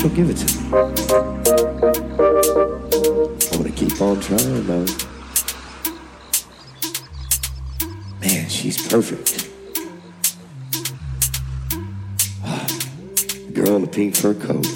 she'll give it to me. I'm gonna keep on trying though. Man, she's perfect. Ah, girl in the pink fur coat.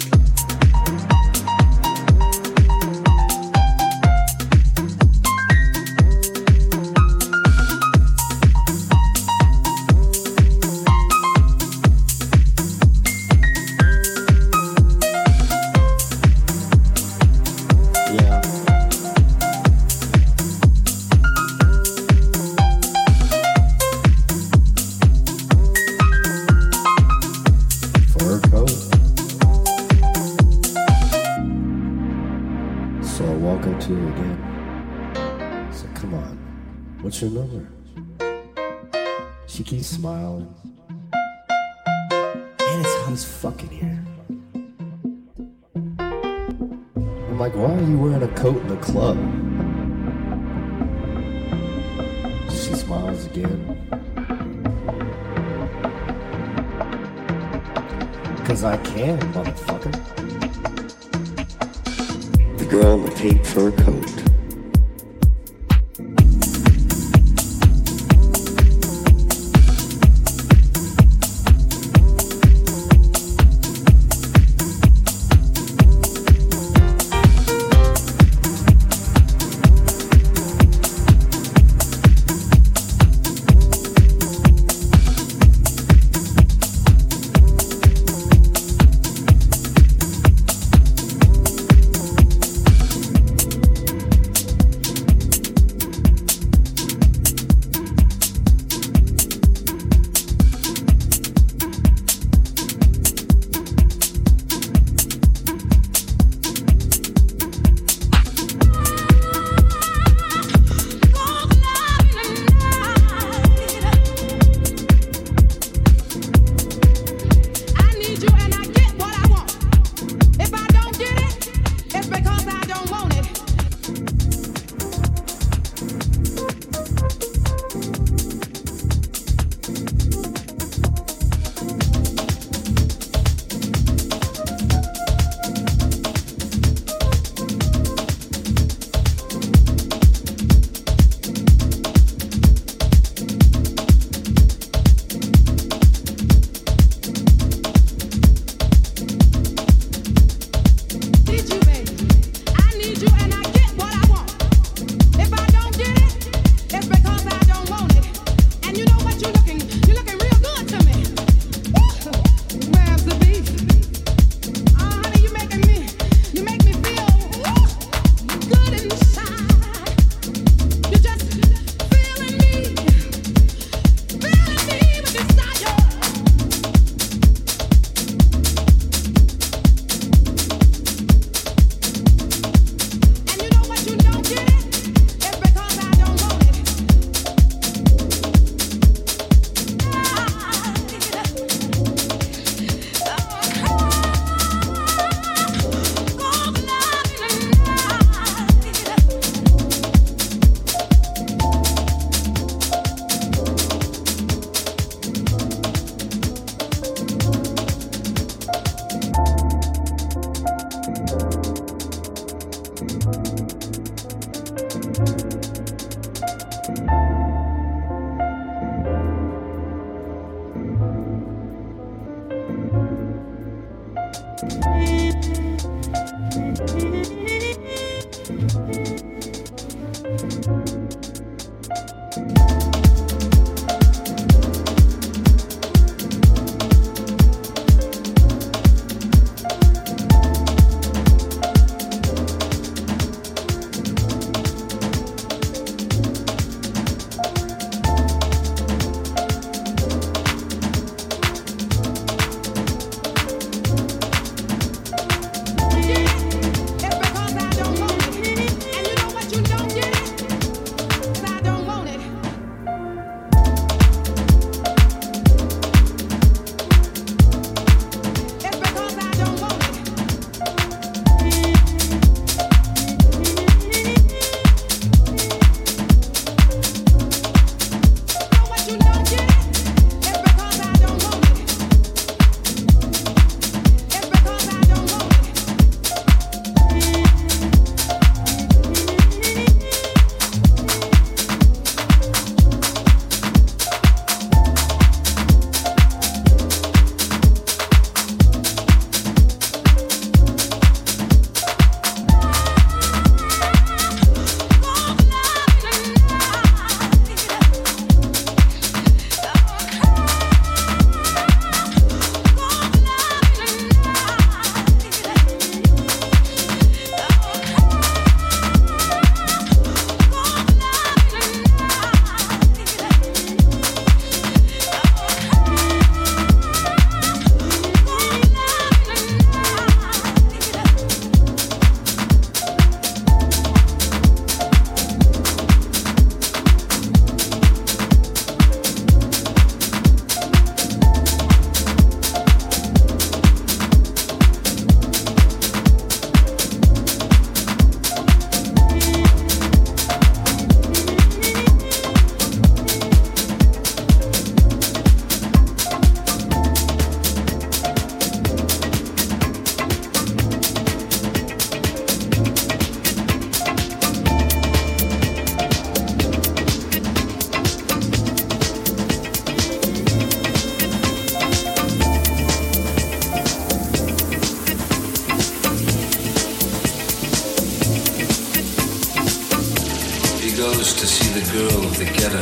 goes to see the girl of the ghetto.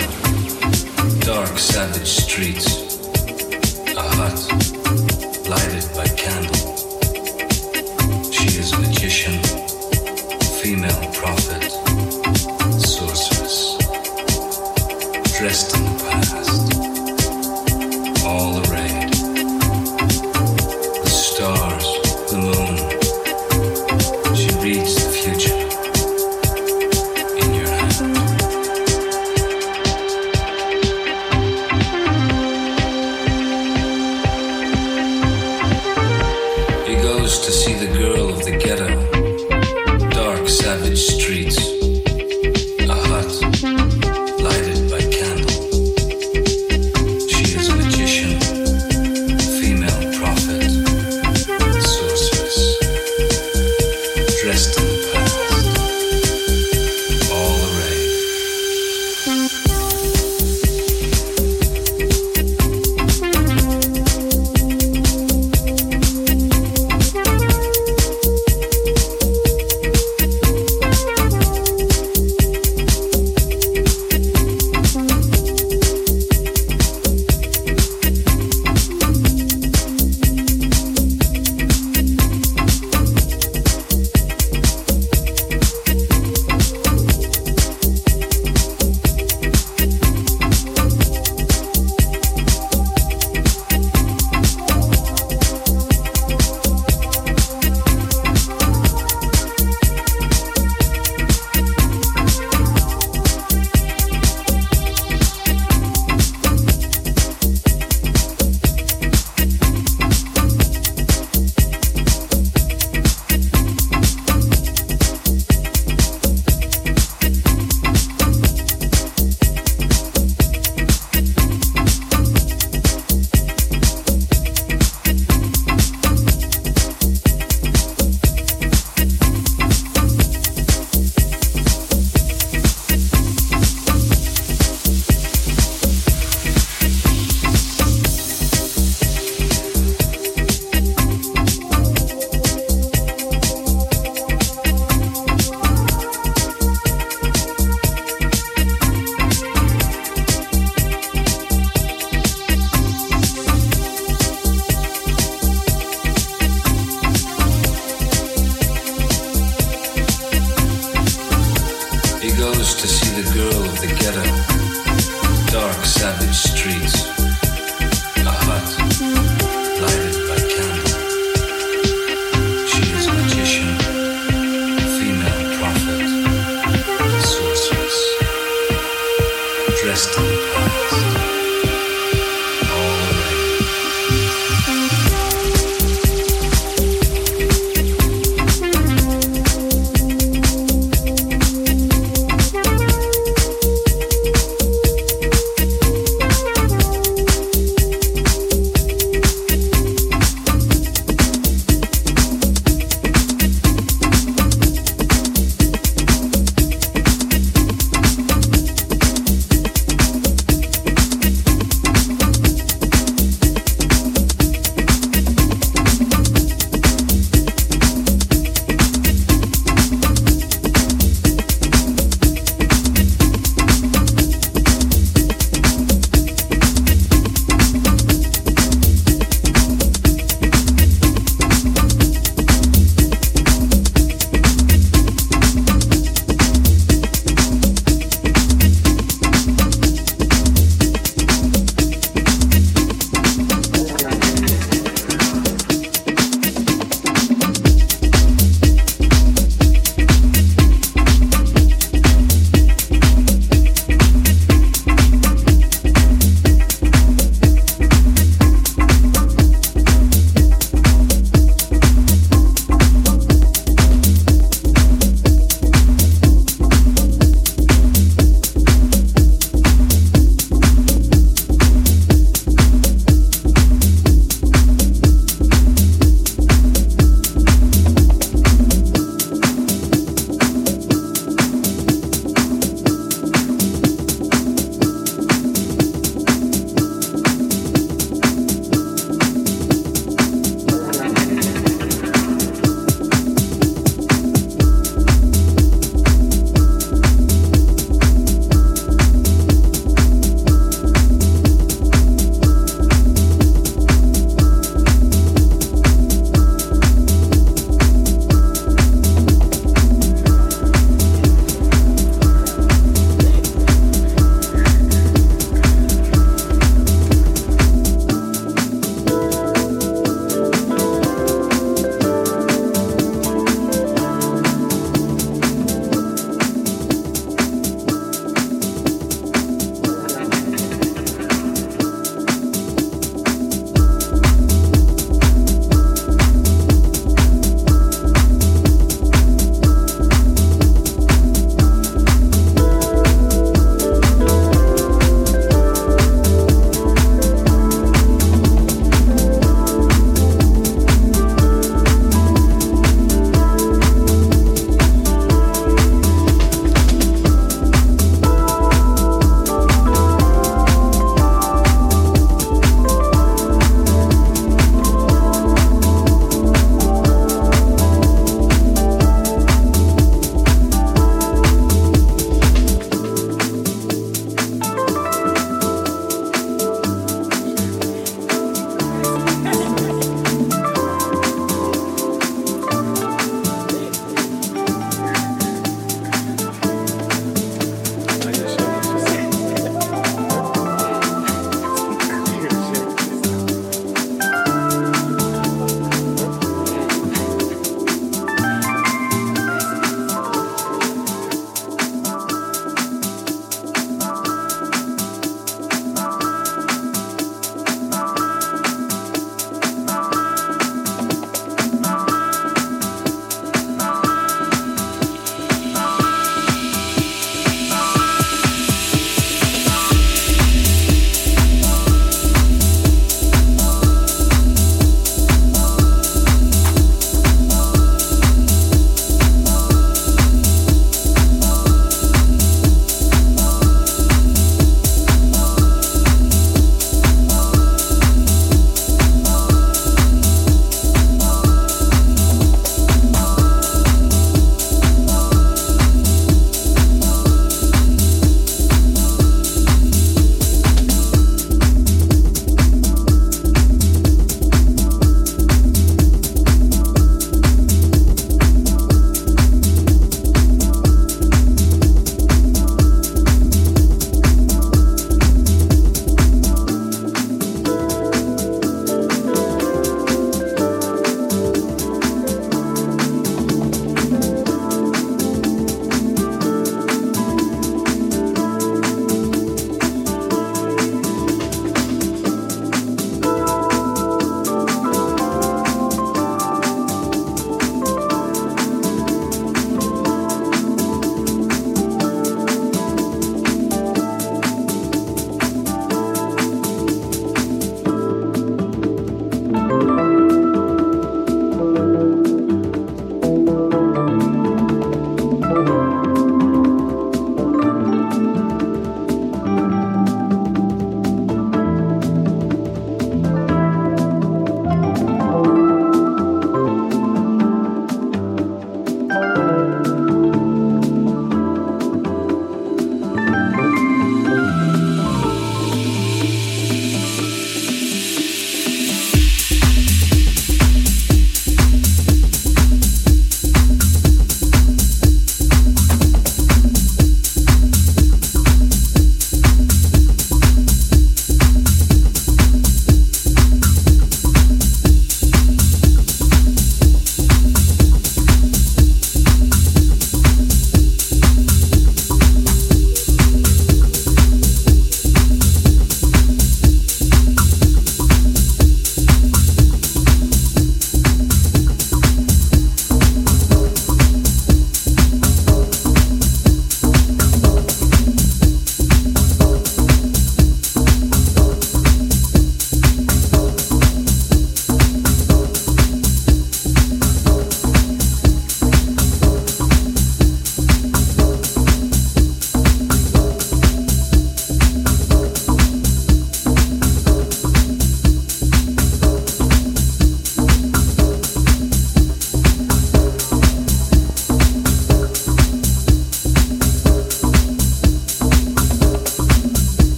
Dark, savage streets. A hut. Lighted.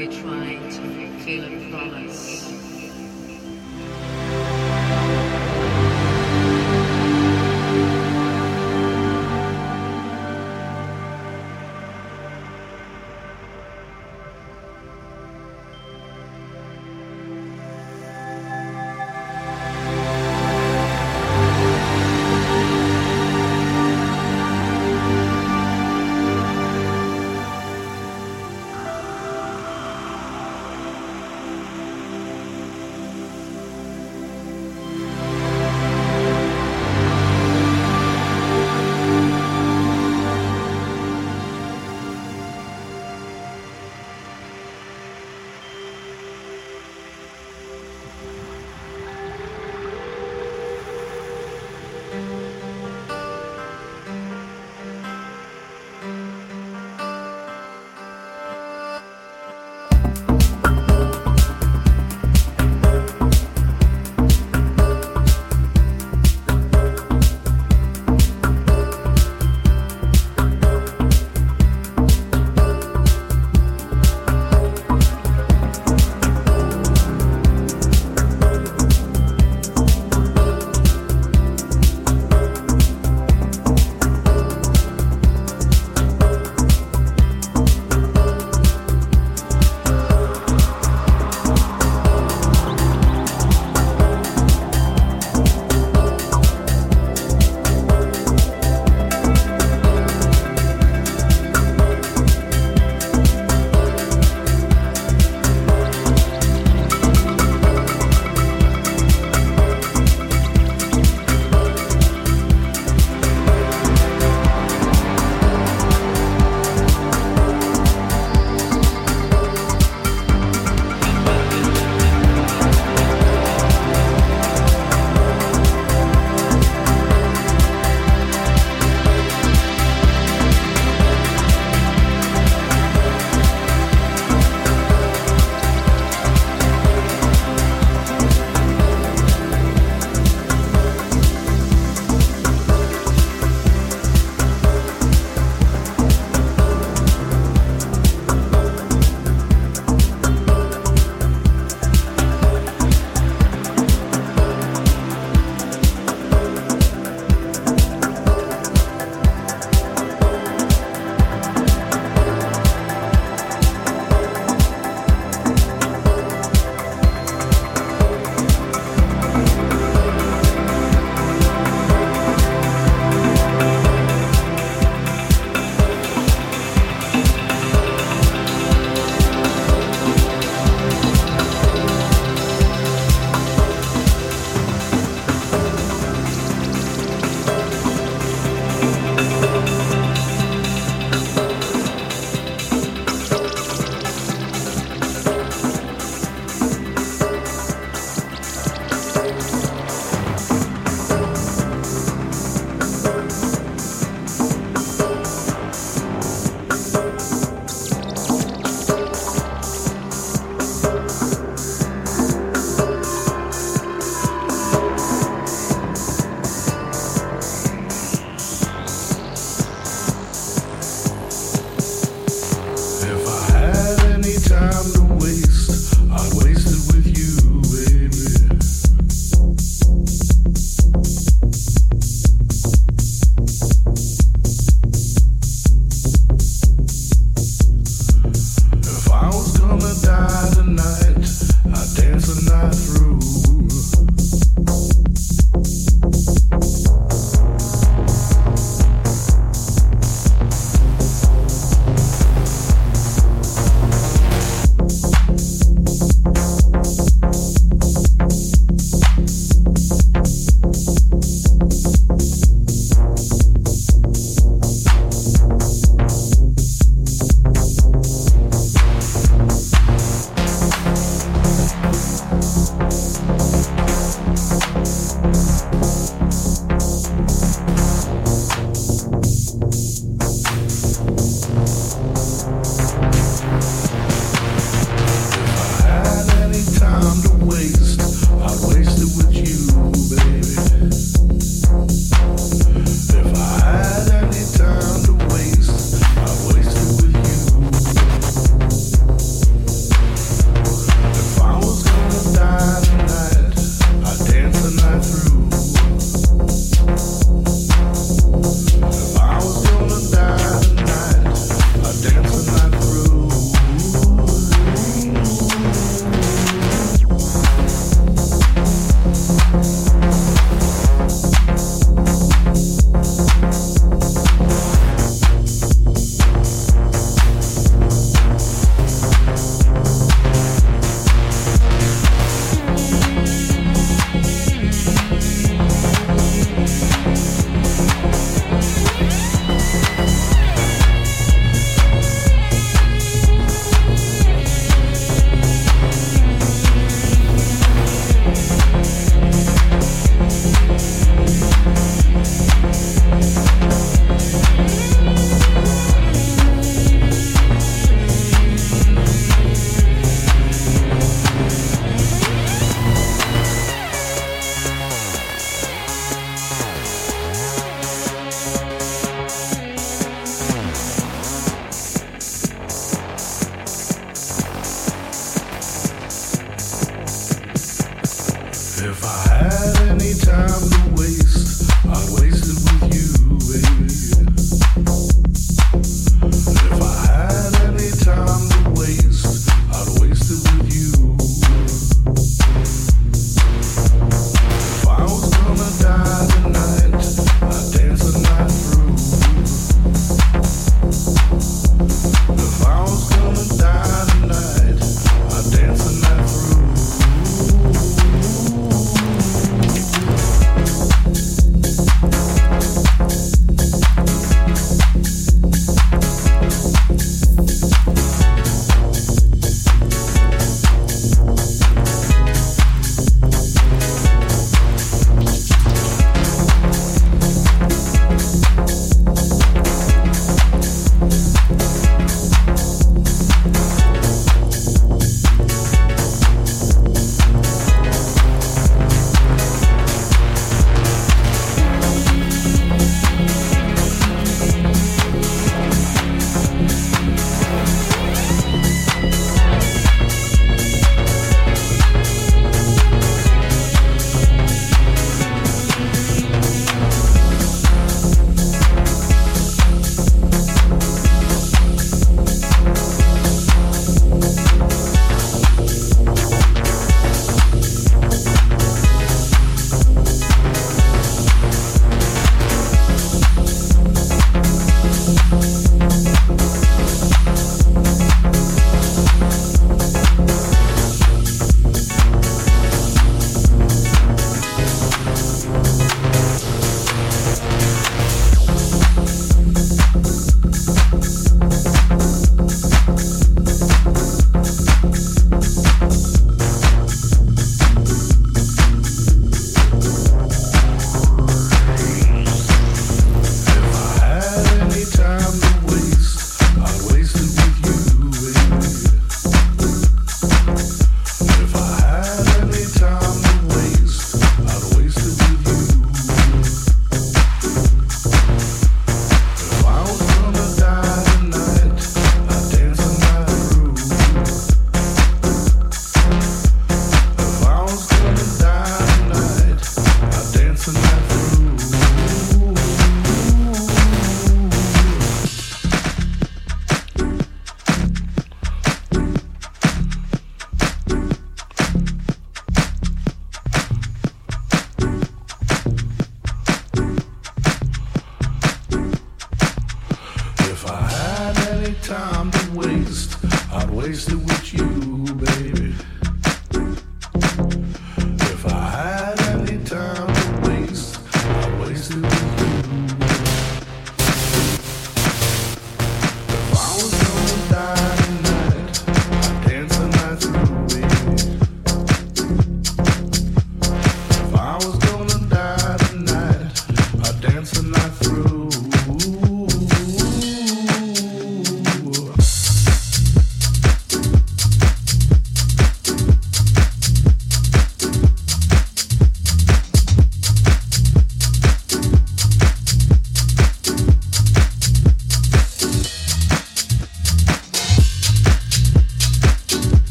Are trying to fulfill a promise?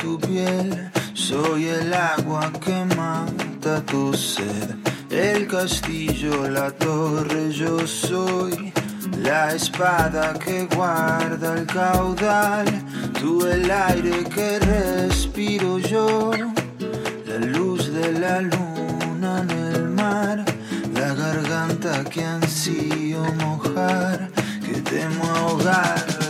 Tu piel. Soy el agua que mata tu sed. El castillo, la torre, yo soy. La espada que guarda el caudal. Tú el aire que respiro yo. La luz de la luna en el mar. La garganta que ansío mojar. Que temo ahogar